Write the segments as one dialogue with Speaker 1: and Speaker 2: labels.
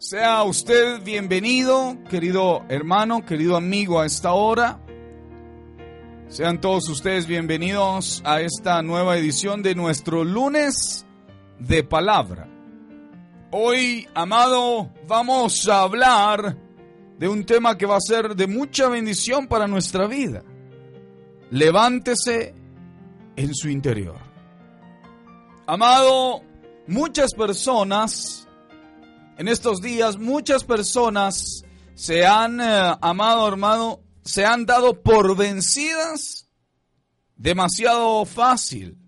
Speaker 1: Sea usted bienvenido, querido hermano, querido amigo, a esta hora. Sean todos ustedes bienvenidos a esta nueva edición de nuestro lunes de palabra. Hoy, amado, vamos a hablar de un tema que va a ser de mucha bendición para nuestra vida. Levántese en su interior. Amado, muchas personas en estos días muchas personas se han, eh, amado hermano, se han dado por vencidas demasiado fácil.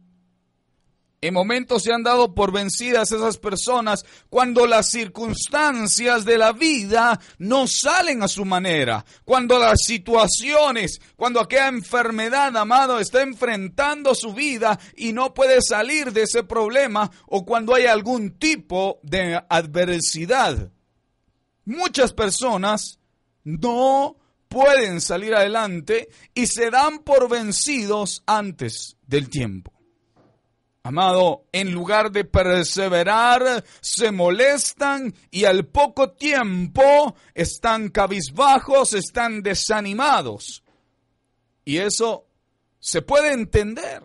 Speaker 1: En momentos se han dado por vencidas esas personas cuando las circunstancias de la vida no salen a su manera, cuando las situaciones, cuando aquella enfermedad, amado, está enfrentando su vida y no puede salir de ese problema o cuando hay algún tipo de adversidad. Muchas personas no pueden salir adelante y se dan por vencidos antes del tiempo. Amado, en lugar de perseverar, se molestan y al poco tiempo están cabizbajos, están desanimados. Y eso se puede entender,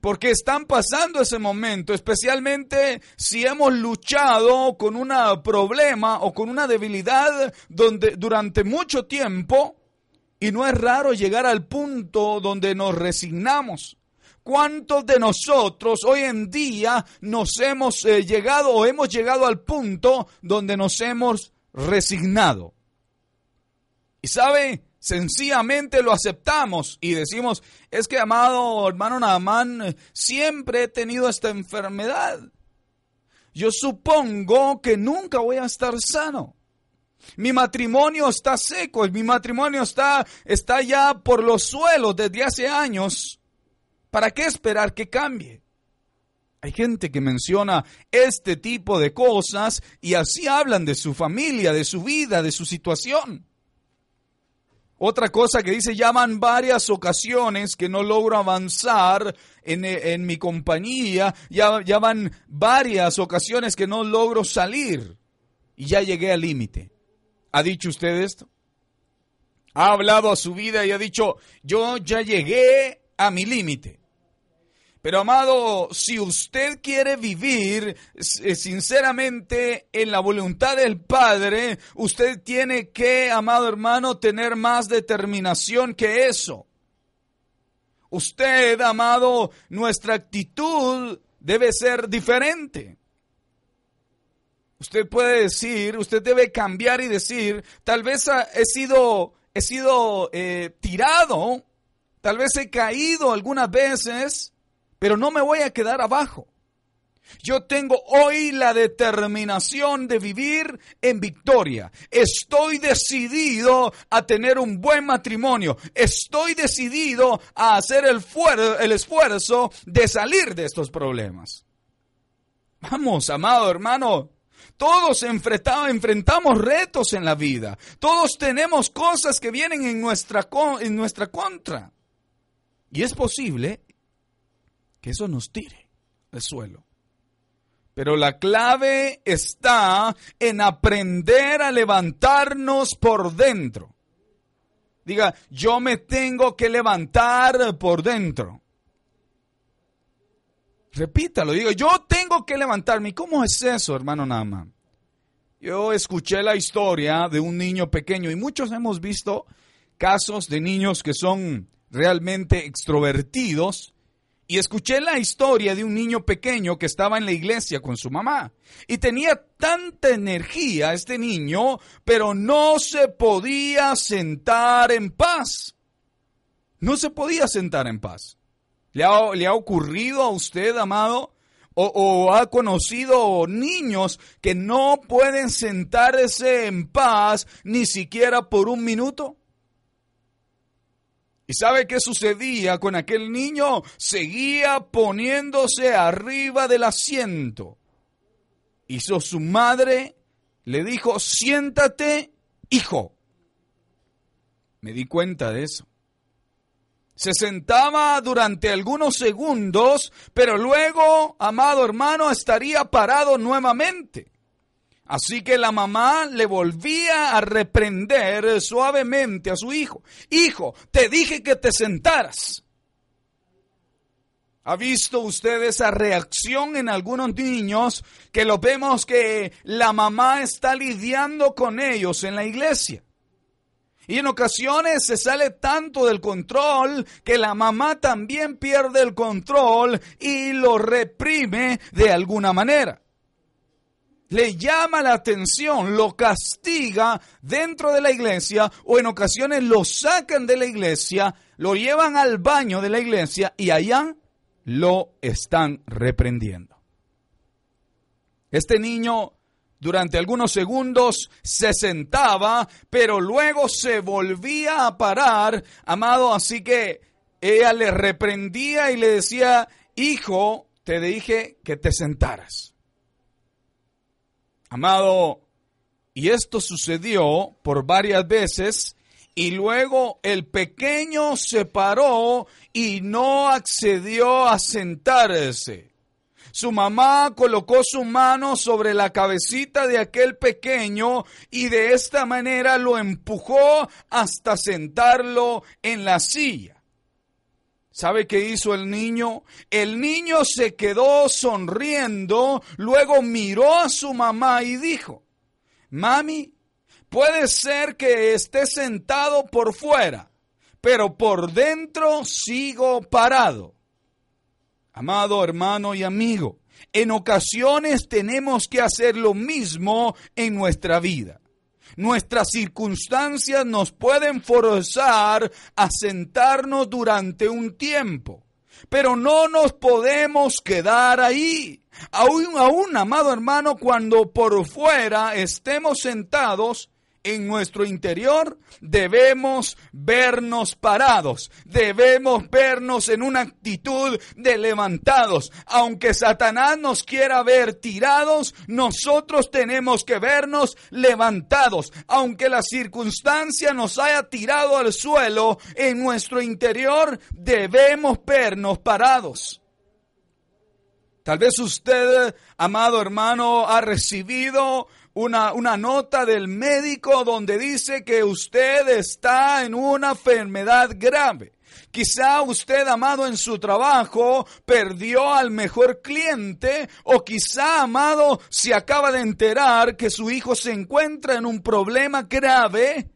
Speaker 1: porque están pasando ese momento, especialmente si hemos luchado con un problema o con una debilidad donde durante mucho tiempo, y no es raro llegar al punto donde nos resignamos ¿Cuántos de nosotros hoy en día nos hemos eh, llegado o hemos llegado al punto donde nos hemos resignado? Y sabe, sencillamente lo aceptamos y decimos, es que amado hermano Naamán, siempre he tenido esta enfermedad. Yo supongo que nunca voy a estar sano. Mi matrimonio está seco, mi matrimonio está, está ya por los suelos desde hace años. ¿Para qué esperar que cambie? Hay gente que menciona este tipo de cosas y así hablan de su familia, de su vida, de su situación. Otra cosa que dice, llaman varias ocasiones que no logro avanzar en, mi compañía, ya, ya van varias ocasiones que no logro salir y ya llegué al límite. ¿Ha dicho usted esto? Ha hablado a su vida y ha dicho, yo ya llegué a mi límite. Pero amado, si usted quiere vivir eh, sinceramente en la voluntad del Padre, usted tiene que, amado hermano, tener más determinación que eso. Usted, amado, nuestra actitud debe ser diferente. Usted puede decir, usted debe cambiar y decir, tal vez he sido, he sido eh, tirado, tal vez he caído algunas veces, pero no me voy a quedar abajo. Yo tengo hoy la determinación de vivir en victoria. Estoy decidido a tener un buen matrimonio. Estoy decidido a hacer el, esfuerzo de salir de estos problemas. Vamos, amado hermano, todos enfrentamos retos en la vida. Todos tenemos cosas que vienen en nuestra, en nuestra contra. Y es posible que eso nos tire al suelo. Pero la clave está en aprender a levantarnos por dentro. Diga, yo me tengo que levantar por dentro. Repítalo, digo, yo tengo que levantarme. cómo es eso, hermano Nama? Yo escuché la historia de un niño pequeño y muchos hemos visto casos de niños que son realmente extrovertidos y escuché la historia de un niño pequeño que estaba en la iglesia con su mamá. Y tenía tanta energía este niño, pero no se podía sentar en paz. No se podía sentar en paz. ¿Le ha, le ha ocurrido a usted, amado? o, ha conocido niños que no pueden sentarse en paz ni siquiera por un minuto? ¿Y sabe qué sucedía con aquel niño? Seguía poniéndose arriba del asiento. Hizo su madre, le dijo, siéntate, hijo. Me di cuenta de eso. Se sentaba durante algunos segundos, pero luego, amado hermano, estaría parado nuevamente. Así que la mamá le volvía a reprender suavemente a su hijo. Hijo, te dije que te sentaras. ¿Ha visto usted esa reacción en algunos niños que lo vemos que la mamá está lidiando con ellos en la iglesia? Y en ocasiones se sale tanto del control que la mamá también pierde el control y lo reprime de alguna manera. Le llama la atención, lo castiga dentro de la iglesia o en ocasiones lo sacan de la iglesia, lo llevan al baño de la iglesia y allá lo están reprendiendo. Este niño durante algunos segundos se sentaba, pero luego se volvía a parar, amado, así que ella le reprendía y le decía, hijo, te dije que te sentaras. Amado, y esto sucedió por varias veces y luego el pequeño se paró y no accedió a sentarse. Su mamá colocó su mano sobre la cabecita de aquel pequeño y de esta manera lo empujó hasta sentarlo en la silla. ¿Sabe qué hizo el niño? El niño se quedó sonriendo, luego miró a su mamá y dijo, Mami, puede ser que esté sentado por fuera, pero por dentro sigo parado. Amado hermano y amigo, en ocasiones tenemos que hacer lo mismo en nuestra vida. Nuestras circunstancias nos pueden forzar a sentarnos durante un tiempo, pero no nos podemos quedar ahí. Aún, aún, amado hermano, cuando por fuera estemos sentados, en nuestro interior debemos vernos parados, debemos vernos en una actitud de levantados. Aunque Satanás nos quiera ver tirados, nosotros tenemos que vernos levantados. Aunque la circunstancia nos haya tirado al suelo, en nuestro interior debemos vernos parados. Tal vez usted, amado hermano, ha recibido una, una nota del médico donde dice que usted está en una enfermedad grave. Quizá usted, amado, en su trabajo perdió al mejor cliente o quizá, amado, se acaba de enterar que su hijo se encuentra en un problema grave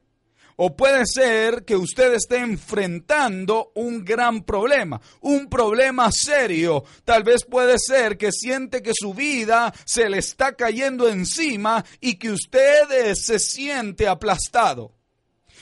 Speaker 1: o puede ser que usted esté enfrentando un gran problema, un problema serio. Tal vez puede ser que siente que su vida se le está cayendo encima y que usted se siente aplastado.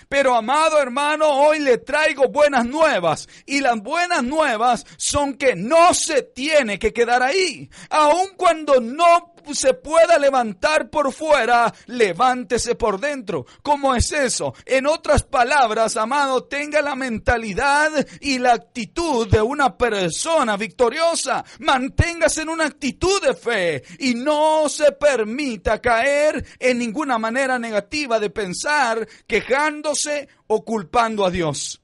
Speaker 1: Pero amado hermano, hoy le traigo buenas nuevas. Y las buenas nuevas son que no se tiene que quedar ahí. Aun cuando no se pueda levantar por fuera, levántese por dentro. ¿Cómo es eso? En otras palabras, amado, tenga la mentalidad y la actitud de una persona victoriosa. Manténgase en una actitud de fe y no se permita caer en ninguna manera negativa de pensar, quejándose o culpando a Dios.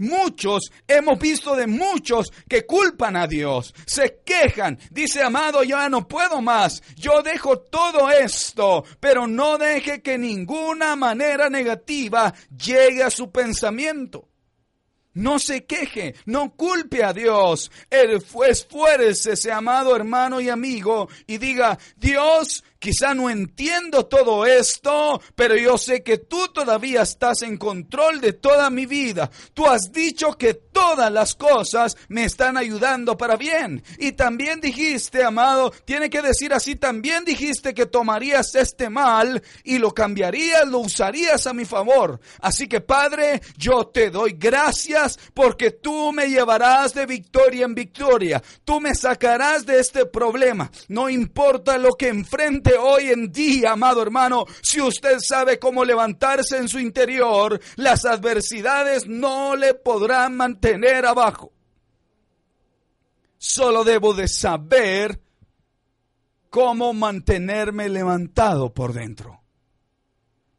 Speaker 1: Muchos, hemos visto de muchos que culpan a Dios, se quejan, dice, amado, ya no puedo más, yo dejo todo esto, pero no deje que ninguna manera negativa llegue a su pensamiento. No se queje, no culpe a Dios. Él fue ese amado hermano y amigo, y diga, Dios, quizá no entiendo todo esto, pero yo sé que tú todavía estás en control de toda mi vida. Tú has dicho que todas las cosas me están ayudando para bien. Y también dijiste, amado, tiene que decir así, también dijiste que tomarías este mal y lo cambiarías, lo usarías a mi favor. Así que Padre, yo te doy gracias porque tú me llevarás de victoria en victoria. Tú me sacarás de este problema. No importa lo que enfrente hoy en día, amado hermano, si usted sabe cómo levantarse en su interior, las adversidades no le podrán mantener abajo. Solo debo de saber cómo mantenerme levantado por dentro.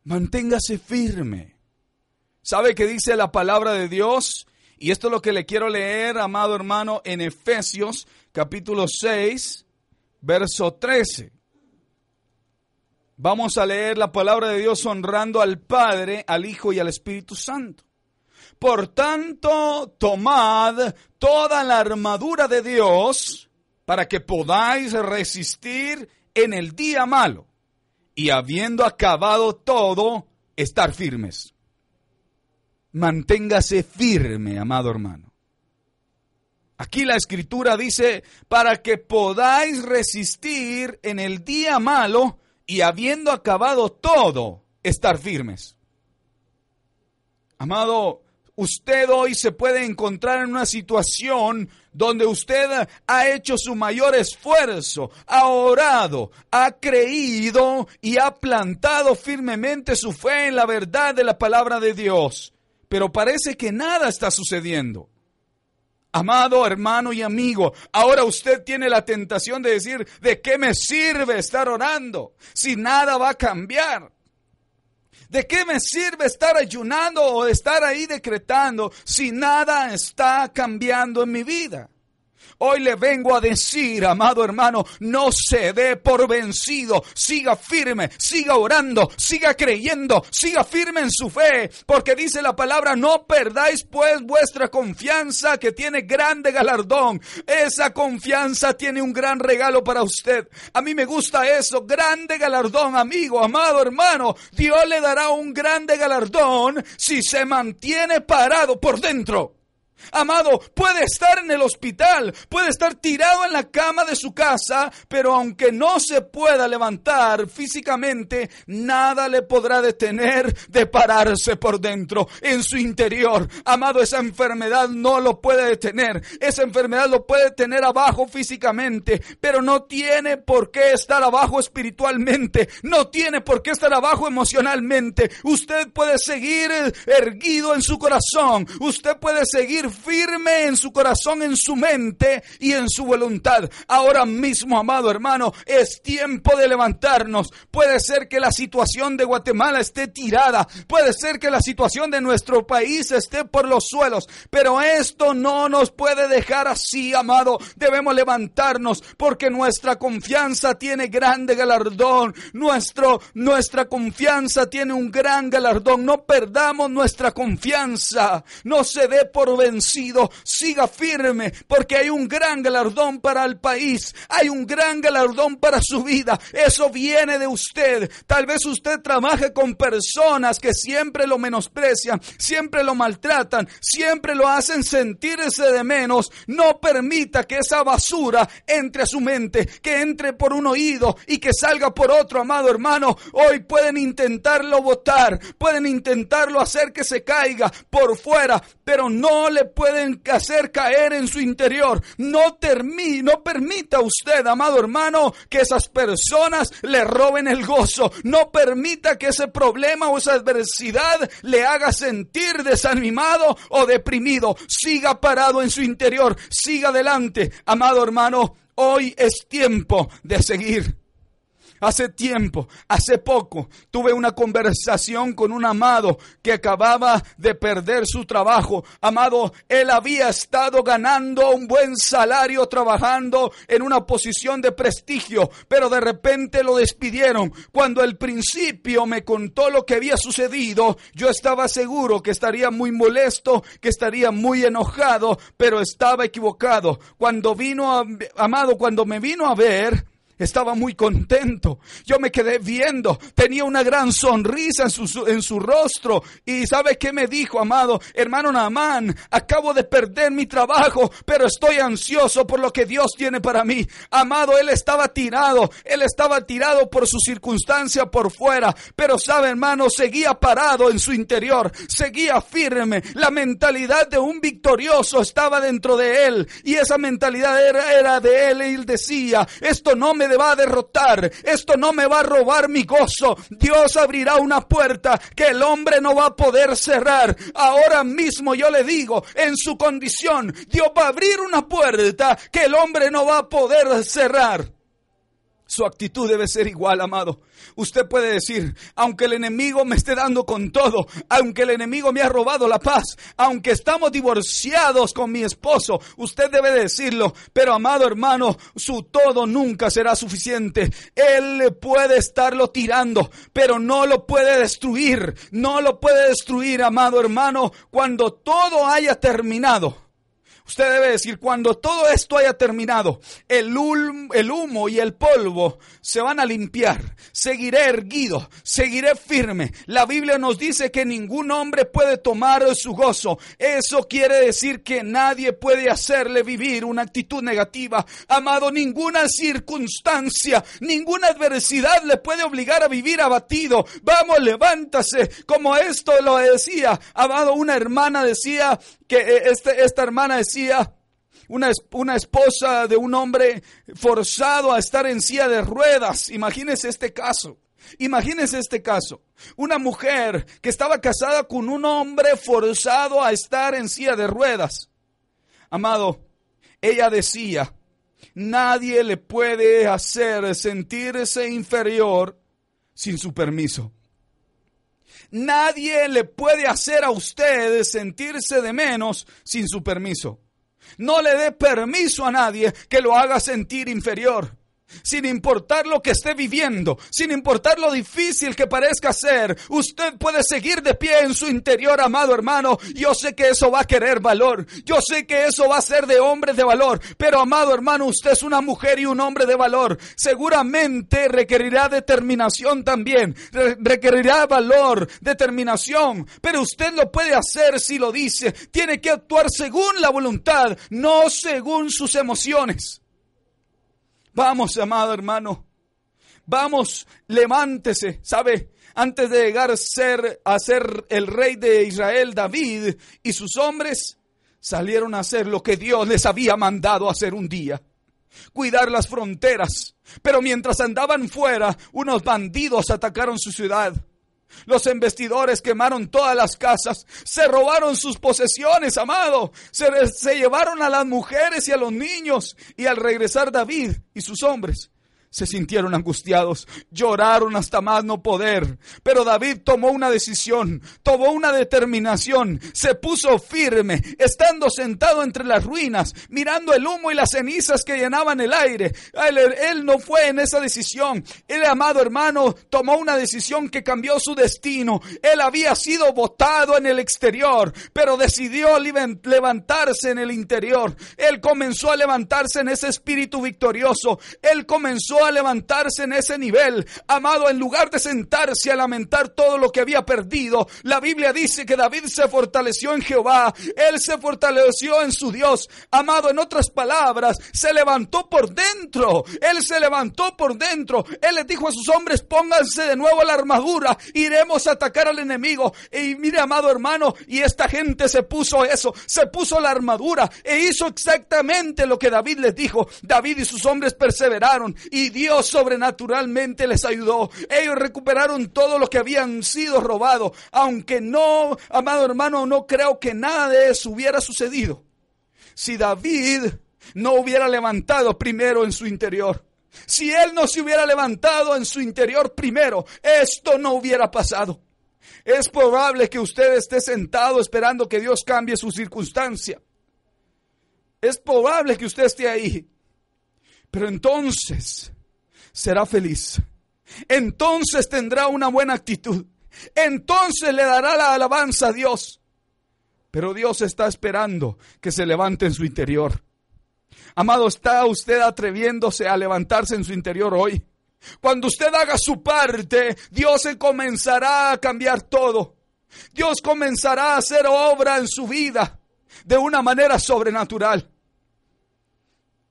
Speaker 1: Manténgase firme. ¿Sabe qué dice la palabra de Dios? Y esto es lo que le quiero leer, amado hermano, en Efesios capítulo 6, verso 13. Vamos a leer la palabra de Dios honrando al Padre, al Hijo y al Espíritu Santo. Por tanto, tomad toda la armadura de Dios para que podáis resistir en el día malo y habiendo acabado todo, estar firmes. Manténgase firme, amado hermano. Aquí la escritura dice, para que podáis resistir en el día malo y habiendo acabado todo, estar firmes. Amado, usted hoy se puede encontrar en una situación donde usted ha hecho su mayor esfuerzo, ha orado, ha creído y ha plantado firmemente su fe en la verdad de la palabra de Dios. Pero parece que nada está sucediendo. Amado hermano y amigo, ahora usted tiene la tentación de decir, ¿de qué me sirve estar orando si nada va a cambiar? ¿De qué me sirve estar ayunando o estar ahí decretando si nada está cambiando en mi vida? Hoy le vengo a decir, amado hermano, no se dé por vencido, siga firme, siga orando, siga creyendo, siga firme en su fe, porque dice la palabra, no perdáis pues vuestra confianza que tiene grande galardón. Esa confianza tiene un gran regalo para usted. A mí me gusta eso, grande galardón, amigo, amado hermano. Dios le dará un grande galardón si se mantiene parado por dentro. Amado, puede estar en el hospital, puede estar tirado en la cama de su casa, pero aunque no se pueda levantar físicamente, nada le podrá detener de pararse por dentro, en su interior. Amado, esa enfermedad no lo puede detener, esa enfermedad lo puede tener abajo físicamente, pero no tiene por qué estar abajo espiritualmente, no tiene por qué estar abajo emocionalmente. Usted puede seguir erguido en su corazón, usted puede seguir firme en su corazón, en su mente y en su voluntad. Ahora mismo, amado hermano, es tiempo de levantarnos. Puede ser que la situación de Guatemala esté tirada, puede ser que la situación de nuestro país esté por los suelos, pero esto no nos puede dejar así, amado. Debemos levantarnos porque nuestra confianza tiene grande galardón. Nuestro, nuestra confianza tiene un gran galardón. No perdamos nuestra confianza. No se dé por vencido siga firme, porque hay un gran galardón para el país, hay un gran galardón para su vida. Eso viene de usted. Tal vez usted trabaje con personas que siempre lo menosprecian, siempre lo maltratan, siempre lo hacen sentirse de menos. No permita que esa basura entre a su mente, que entre por un oído y que salga por otro, amado hermano. Hoy pueden intentarlo botar, pueden intentarlo hacer que se caiga por fuera, pero no le pueden hacer caer en su interior. No termine, no permita usted, amado hermano, que esas personas le roben el gozo. No permita que ese problema o esa adversidad le haga sentir desanimado o deprimido. Siga parado en su interior, siga adelante, amado hermano. Hoy es tiempo de seguir Hace tiempo, hace poco, tuve una conversación con un amado que acababa de perder su trabajo. Amado, él había estado ganando un buen salario trabajando en una posición de prestigio, pero de repente lo despidieron. Cuando al principio me contó lo que había sucedido, yo estaba seguro que estaría muy molesto, que estaría muy enojado, pero estaba equivocado. Cuando vino, amado, cuando me vino a ver, estaba muy contento. Yo me quedé viendo, tenía una gran sonrisa en su, en su rostro. Y ¿sabe qué me dijo, amado? Hermano Naamán, acabo de perder mi trabajo, pero estoy ansioso por lo que Dios tiene para mí. Amado, él estaba tirado, él estaba tirado por su circunstancia por fuera, pero sabe, hermano, seguía parado en su interior, seguía firme. La mentalidad de un victorioso estaba dentro de él y esa mentalidad era, era de él y él decía, esto no me va a derrotar, esto no me va a robar mi gozo. Dios abrirá una puerta que el hombre no va a poder cerrar. Ahora mismo yo le digo, en su condición, Dios va a abrir una puerta que el hombre no va a poder cerrar. Su actitud debe ser igual, amado. Usted puede decir, aunque el enemigo me esté dando con todo, aunque el enemigo me ha robado la paz, aunque estamos divorciados con mi esposo, usted debe decirlo, pero amado hermano, su todo nunca será suficiente. Él puede estarlo tirando, pero no lo puede destruir, no lo puede destruir, amado hermano, cuando todo haya terminado. Usted debe decir, cuando todo esto haya terminado, el, humo y el polvo se van a limpiar. Seguiré erguido, seguiré firme. La Biblia nos dice que ningún hombre puede tomar su gozo. Eso quiere decir que nadie puede hacerle vivir una actitud negativa. Amado, ninguna circunstancia, ninguna adversidad le puede obligar a vivir abatido. Vamos, levántase. Como esto lo decía, amado, una hermana decía, que eh, este, esta hermana decía, una, una, esposa de un hombre forzado a estar en silla de ruedas. Imagínese este caso. Imagínese este caso. Una mujer que estaba casada con un hombre forzado a estar en silla de ruedas. Amado, ella decía, nadie le puede hacer sentirse inferior sin su permiso. Nadie le puede hacer a usted sentirse de menos sin su permiso. No le dé permiso a nadie que lo haga sentir inferior sin importar lo que esté viviendo, sin importar lo difícil que parezca ser, usted puede seguir de pie en su interior, amado hermano. Yo sé que eso va a querer valor, yo sé que eso va a ser de hombres de valor, pero amado hermano, usted es una mujer y un hombre de valor. Seguramente requerirá determinación también, requerirá valor, determinación, pero usted lo puede hacer si lo dice. Tiene que actuar según la voluntad, no según sus emociones. Vamos, amado hermano. Vamos, levántese. ¿Sabe? Antes de llegar a ser, a ser el rey de Israel, David y sus hombres salieron a hacer lo que Dios les había mandado hacer un día. Cuidar las fronteras. Pero mientras andaban fuera, unos bandidos atacaron su ciudad. Los investidores quemaron todas las casas, se robaron sus posesiones, amado, se, se, llevaron a las mujeres y a los niños. Y al regresar David y sus hombres, se sintieron angustiados, lloraron hasta más no poder. Pero David tomó una decisión, tomó una determinación, se puso firme, estando sentado entre las ruinas, mirando el humo y las cenizas que llenaban el aire. Él, no fue en esa decisión. El amado hermano tomó una decisión que cambió su destino. Él había sido votado en el exterior, pero decidió levantarse en el interior. Él comenzó a levantarse en ese espíritu victorioso. Él comenzó a levantarse en ese nivel. Amado, en lugar de sentarse a lamentar todo lo que había perdido, la Biblia dice que David se fortaleció en Jehová. Él se fortaleció en su Dios. Amado, en otras palabras, se levantó por dentro. Él se levantó por dentro. Él les dijo a sus hombres, pónganse de nuevo la armadura. Iremos a atacar al enemigo. Y mire, amado hermano, y esta gente se puso eso, se puso la armadura e hizo exactamente lo que David les dijo. David y sus hombres perseveraron y Dios sobrenaturalmente les ayudó. Ellos recuperaron todo lo que habían sido robado. Aunque no, amado hermano, no creo que nada de eso hubiera sucedido. Si David no hubiera levantado primero en su interior. Si él no se hubiera levantado en su interior primero, esto no hubiera pasado. Es probable que usted esté sentado esperando que Dios cambie su circunstancia. Es probable que usted esté ahí. Pero entonces será feliz. Entonces tendrá una buena actitud. Entonces le dará la alabanza a Dios. Pero Dios está esperando que se levante en su interior. Amado, ¿está usted atreviéndose a levantarse en su interior hoy? Cuando usted haga su parte, Dios comenzará a cambiar todo. Dios comenzará a hacer obra en su vida de una manera sobrenatural.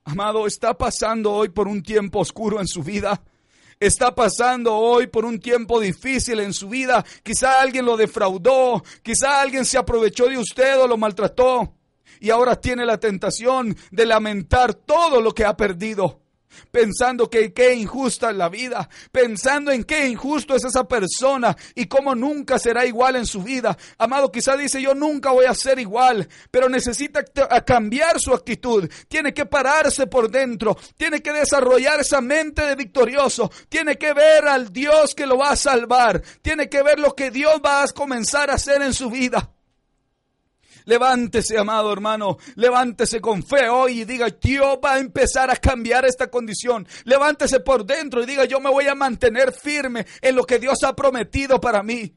Speaker 1: Amado, está pasando hoy por un tiempo oscuro en su vida. Está pasando hoy por un tiempo difícil en su vida. Quizá alguien lo defraudó, quizá alguien se aprovechó de usted o lo maltrató. Y ahora tiene la tentación de lamentar todo lo que ha perdido pensando que qué injusta es la vida, pensando en qué injusto es esa persona y cómo nunca será igual en su vida. Amado, quizá dice yo nunca voy a ser igual, pero necesita cambiar su actitud, tiene que pararse por dentro, tiene que desarrollar esa mente de victorioso, tiene que ver al Dios que lo va a salvar, tiene que ver lo que Dios va a comenzar a hacer en su vida. Levántese, amado hermano, levántese con fe hoy y diga, Dios va a empezar a cambiar esta condición. Levántese por dentro y diga, yo me voy a mantener firme en lo que Dios ha prometido para mí.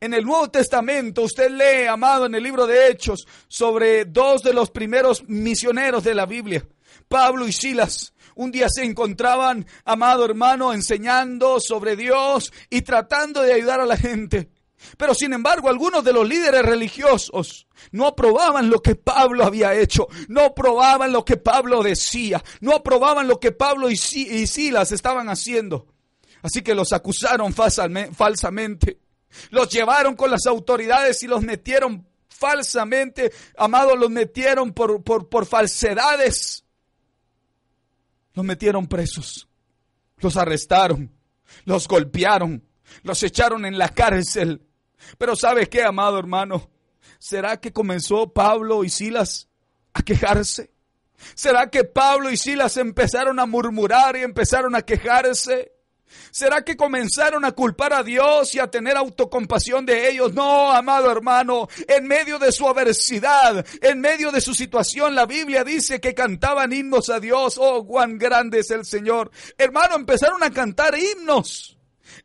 Speaker 1: En el Nuevo Testamento usted lee, amado, en el libro de Hechos, sobre dos de los primeros misioneros de la Biblia, Pablo y Silas. Un día se encontraban, amado hermano, enseñando sobre Dios y tratando de ayudar a la gente. Pero sin embargo, algunos de los líderes religiosos no aprobaban lo que Pablo había hecho, no aprobaban lo que Pablo decía, no aprobaban lo que Pablo y Silas estaban haciendo. Así que los acusaron falsamente, los llevaron con las autoridades y los metieron falsamente, amados, los metieron por, por, por falsedades. Los metieron presos, los arrestaron, los golpearon, los echaron en la cárcel pero ¿sabe qué, amado hermano? ¿Será que comenzó Pablo y Silas a quejarse? ¿Será que Pablo y Silas empezaron a murmurar y empezaron a quejarse? ¿Será que comenzaron a culpar a Dios y a tener autocompasión de ellos? No, amado hermano, en medio de su adversidad, en medio de su situación, la Biblia dice que cantaban himnos a Dios. Oh, cuán grande es el Señor. Hermano, empezaron a cantar himnos.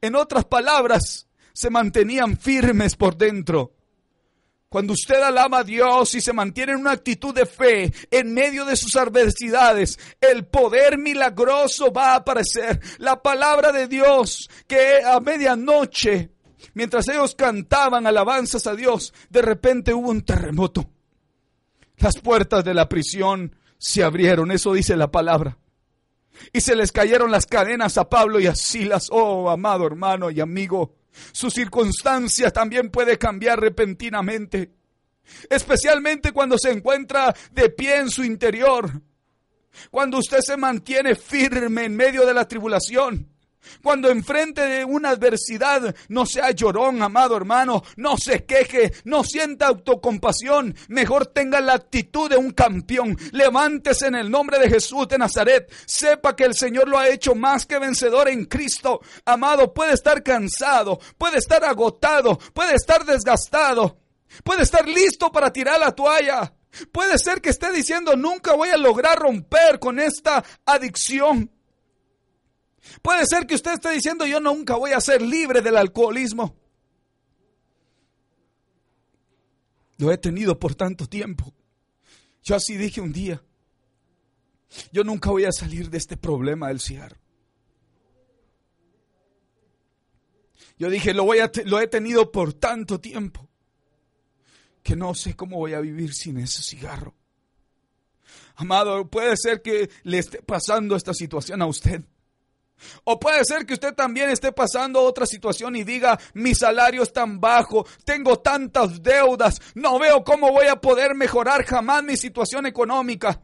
Speaker 1: En otras palabras, se mantenían firmes por dentro. Cuando usted alaba a Dios y se mantiene en una actitud de fe en medio de sus adversidades, el poder milagroso va a aparecer. La palabra de Dios que a medianoche, mientras ellos cantaban alabanzas a Dios, de repente hubo un terremoto. Las puertas de la prisión se abrieron, eso dice la palabra. Y se les cayeron las cadenas a Pablo y a Silas. Oh, amado hermano y amigo. Su circunstancia también puede cambiar repentinamente, especialmente cuando se encuentra de pie en su interior, cuando usted se mantiene firme en medio de la tribulación. Cuando enfrente de una adversidad no sea llorón, amado hermano, no se queje, no sienta autocompasión, mejor tenga la actitud de un campeón. Levántese en el nombre de Jesús de Nazaret. Sepa que el Señor lo ha hecho más que vencedor en Cristo. Amado, puede estar cansado, puede estar agotado, puede estar desgastado, puede estar listo para tirar la toalla. Puede ser que esté diciendo nunca voy a lograr romper con esta adicción. Puede ser que usted esté diciendo yo nunca voy a ser libre del alcoholismo. Lo he tenido por tanto tiempo. Yo así dije un día, yo nunca voy a salir de este problema del cigarro. Yo dije, lo, voy a lo he tenido por tanto tiempo que no sé cómo voy a vivir sin ese cigarro. Amado, puede ser que le esté pasando esta situación a usted. O puede ser que usted también esté pasando otra situación y diga, mi salario es tan bajo, tengo tantas deudas, no veo cómo voy a poder mejorar jamás mi situación económica.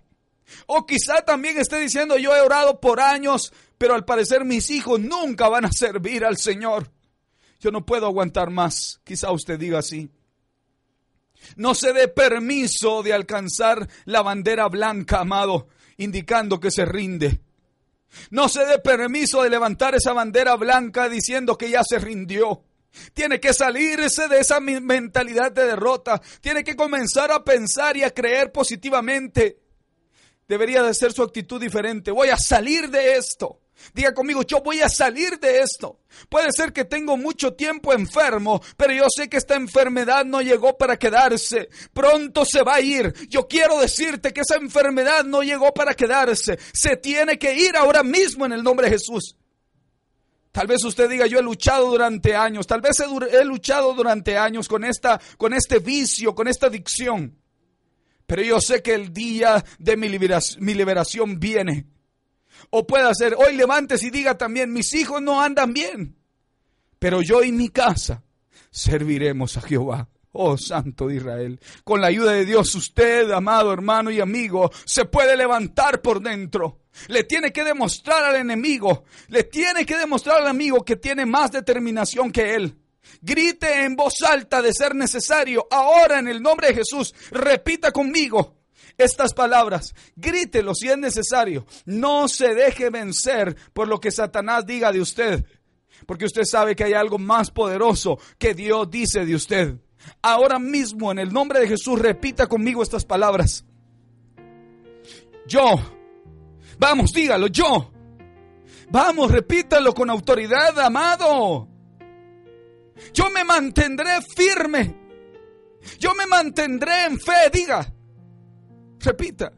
Speaker 1: O quizá también esté diciendo, yo he orado por años, pero al parecer mis hijos nunca van a servir al Señor. Yo no puedo aguantar más. Quizá usted diga así. No se dé permiso de alcanzar la bandera blanca, amado, indicando que se rinde. No se dé permiso de levantar esa bandera blanca diciendo que ya se rindió. Tiene que salirse de esa mentalidad de derrota. Tiene que comenzar a pensar y a creer positivamente. Debería de ser su actitud diferente. Voy a salir de esto. Diga conmigo, yo voy a salir de esto. Puede ser que tengo mucho tiempo enfermo, pero yo sé que esta enfermedad no llegó para quedarse. Pronto se va a ir. Yo quiero decirte que esa enfermedad no llegó para quedarse. Se tiene que ir ahora mismo en el nombre de Jesús. Tal vez usted diga, yo he luchado durante años, tal vez he, luchado durante años con, esta, con este vicio, con esta adicción. Pero yo sé que el día de mi liberación, mi liberación viene. O puede ser, hoy levantes y diga también, mis hijos no andan bien, pero yo y mi casa serviremos a Jehová. Oh Santo de Israel, con la ayuda de Dios usted, amado hermano y amigo, se puede levantar por dentro. Le tiene que demostrar al enemigo, le tiene que demostrar al amigo que tiene más determinación que él. Grite en voz alta de ser necesario, ahora en el nombre de Jesús, repita conmigo estas palabras, grítelo si es necesario. No se deje vencer por lo que Satanás diga de usted, porque usted sabe que hay algo más poderoso que Dios dice de usted. Ahora mismo, en el nombre de Jesús, repita conmigo estas palabras. Yo, vamos, dígalo, yo. Vamos, repítalo con autoridad, amado. Yo me mantendré firme. Yo me mantendré en fe, diga. Repita,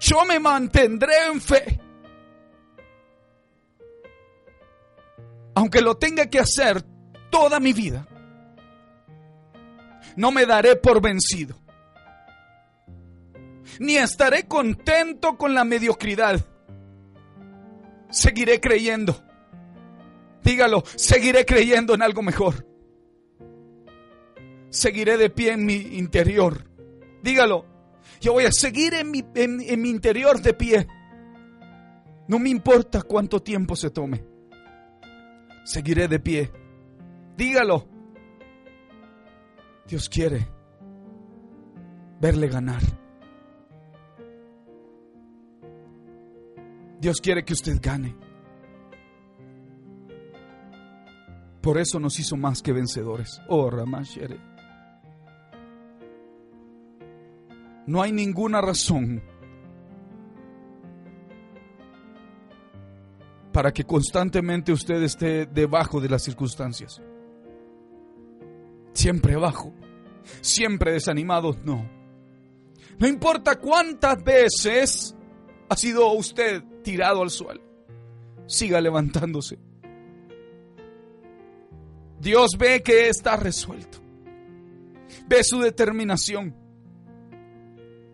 Speaker 1: yo me mantendré en fe. Aunque lo tenga que hacer toda mi vida, no me daré por vencido. Ni estaré contento con la mediocridad. Seguiré creyendo. Dígalo, seguiré creyendo en algo mejor. Seguiré de pie en mi interior. Dígalo, yo voy a seguir en mi, en, mi interior de pie. No me importa cuánto tiempo se tome. Seguiré de pie. Dígalo. Dios quiere verle ganar. Dios quiere que usted gane. Por eso nos hizo más que vencedores. Oh, Ramashere. No hay ninguna razón para que constantemente usted esté debajo de las circunstancias. Siempre abajo, siempre desanimado, no. No importa cuántas veces ha sido usted tirado al suelo, siga levantándose. Dios ve que está resuelto, ve su determinación.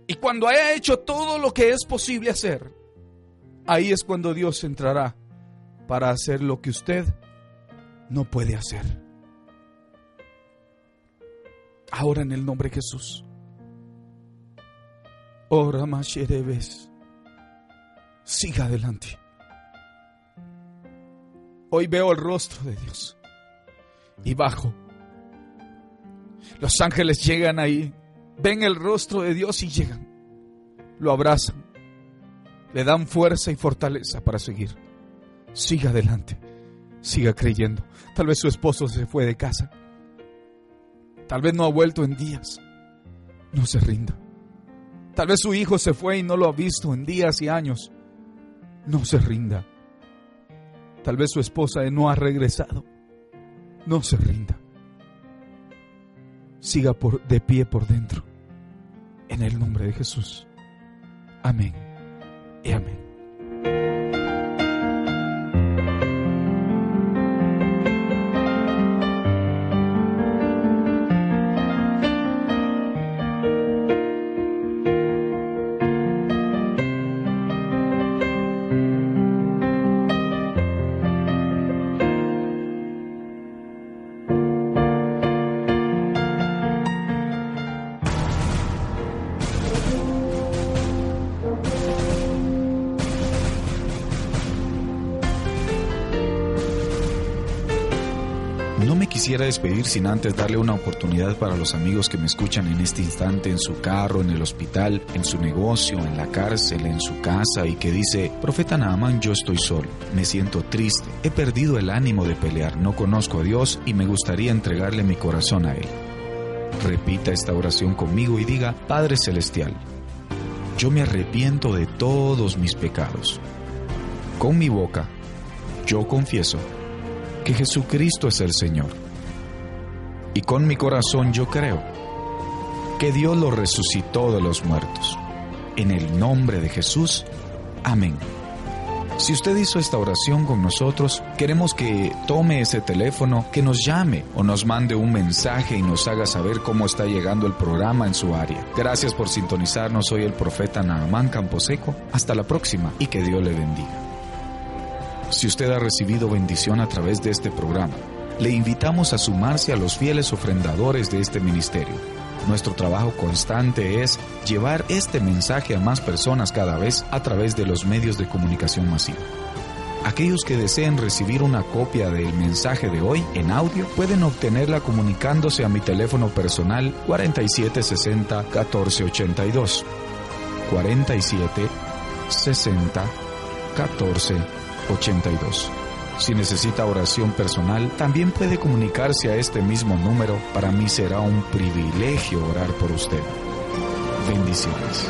Speaker 1: Y cuando haya hecho todo lo que es posible hacer, ahí es cuando Dios entrará para hacer lo que usted no puede hacer. Ahora en el nombre de Jesús. Ora más Siga adelante. Hoy veo el rostro de Dios. Y bajo. Los ángeles llegan ahí ven el rostro de Dios y llegan, lo abrazan, le dan fuerza y fortaleza para seguir. Siga adelante, siga creyendo. Tal vez su esposo se fue de casa, tal vez no ha vuelto en días. No se rinda. Tal vez su hijo se fue y no lo ha visto en días y años. No se rinda. Tal vez su esposa no ha regresado. No se rinda siga por, de pie por dentro. En el nombre de Jesús. Amén y amén.
Speaker 2: Quisiera despedir sin antes darle una oportunidad para los amigos que me escuchan en este instante en su carro, en el hospital, en su negocio, en la cárcel, en su casa y que dice, Profeta Naaman, yo estoy solo, me siento triste, he perdido el ánimo de pelear, no conozco a Dios y me gustaría entregarle mi corazón a Él. Repita esta oración conmigo y diga, Padre Celestial, yo me arrepiento de todos mis pecados. Con mi boca yo confieso que Jesucristo es el Señor. Y con mi corazón yo creo que Dios lo resucitó de los muertos. En el nombre de Jesús. Amén. Si usted hizo esta oración con nosotros, queremos que tome ese teléfono, que nos llame o nos mande un mensaje y nos haga saber cómo está llegando el programa en su área. Gracias por sintonizarnos. Soy el profeta Naamán Camposeco. Hasta la próxima y que Dios le bendiga. Si usted ha recibido bendición a través de este programa, le invitamos a sumarse a los fieles ofrendadores de este ministerio. Nuestro trabajo constante es llevar este mensaje a más personas cada vez a través de los medios de comunicación masiva. Aquellos que deseen recibir una copia del mensaje de hoy en audio pueden obtenerla comunicándose a mi teléfono personal 4760 1482. 47 60 14 82. Si necesita oración personal, también puede comunicarse a este mismo número. Para mí será un privilegio orar por usted. Bendiciones.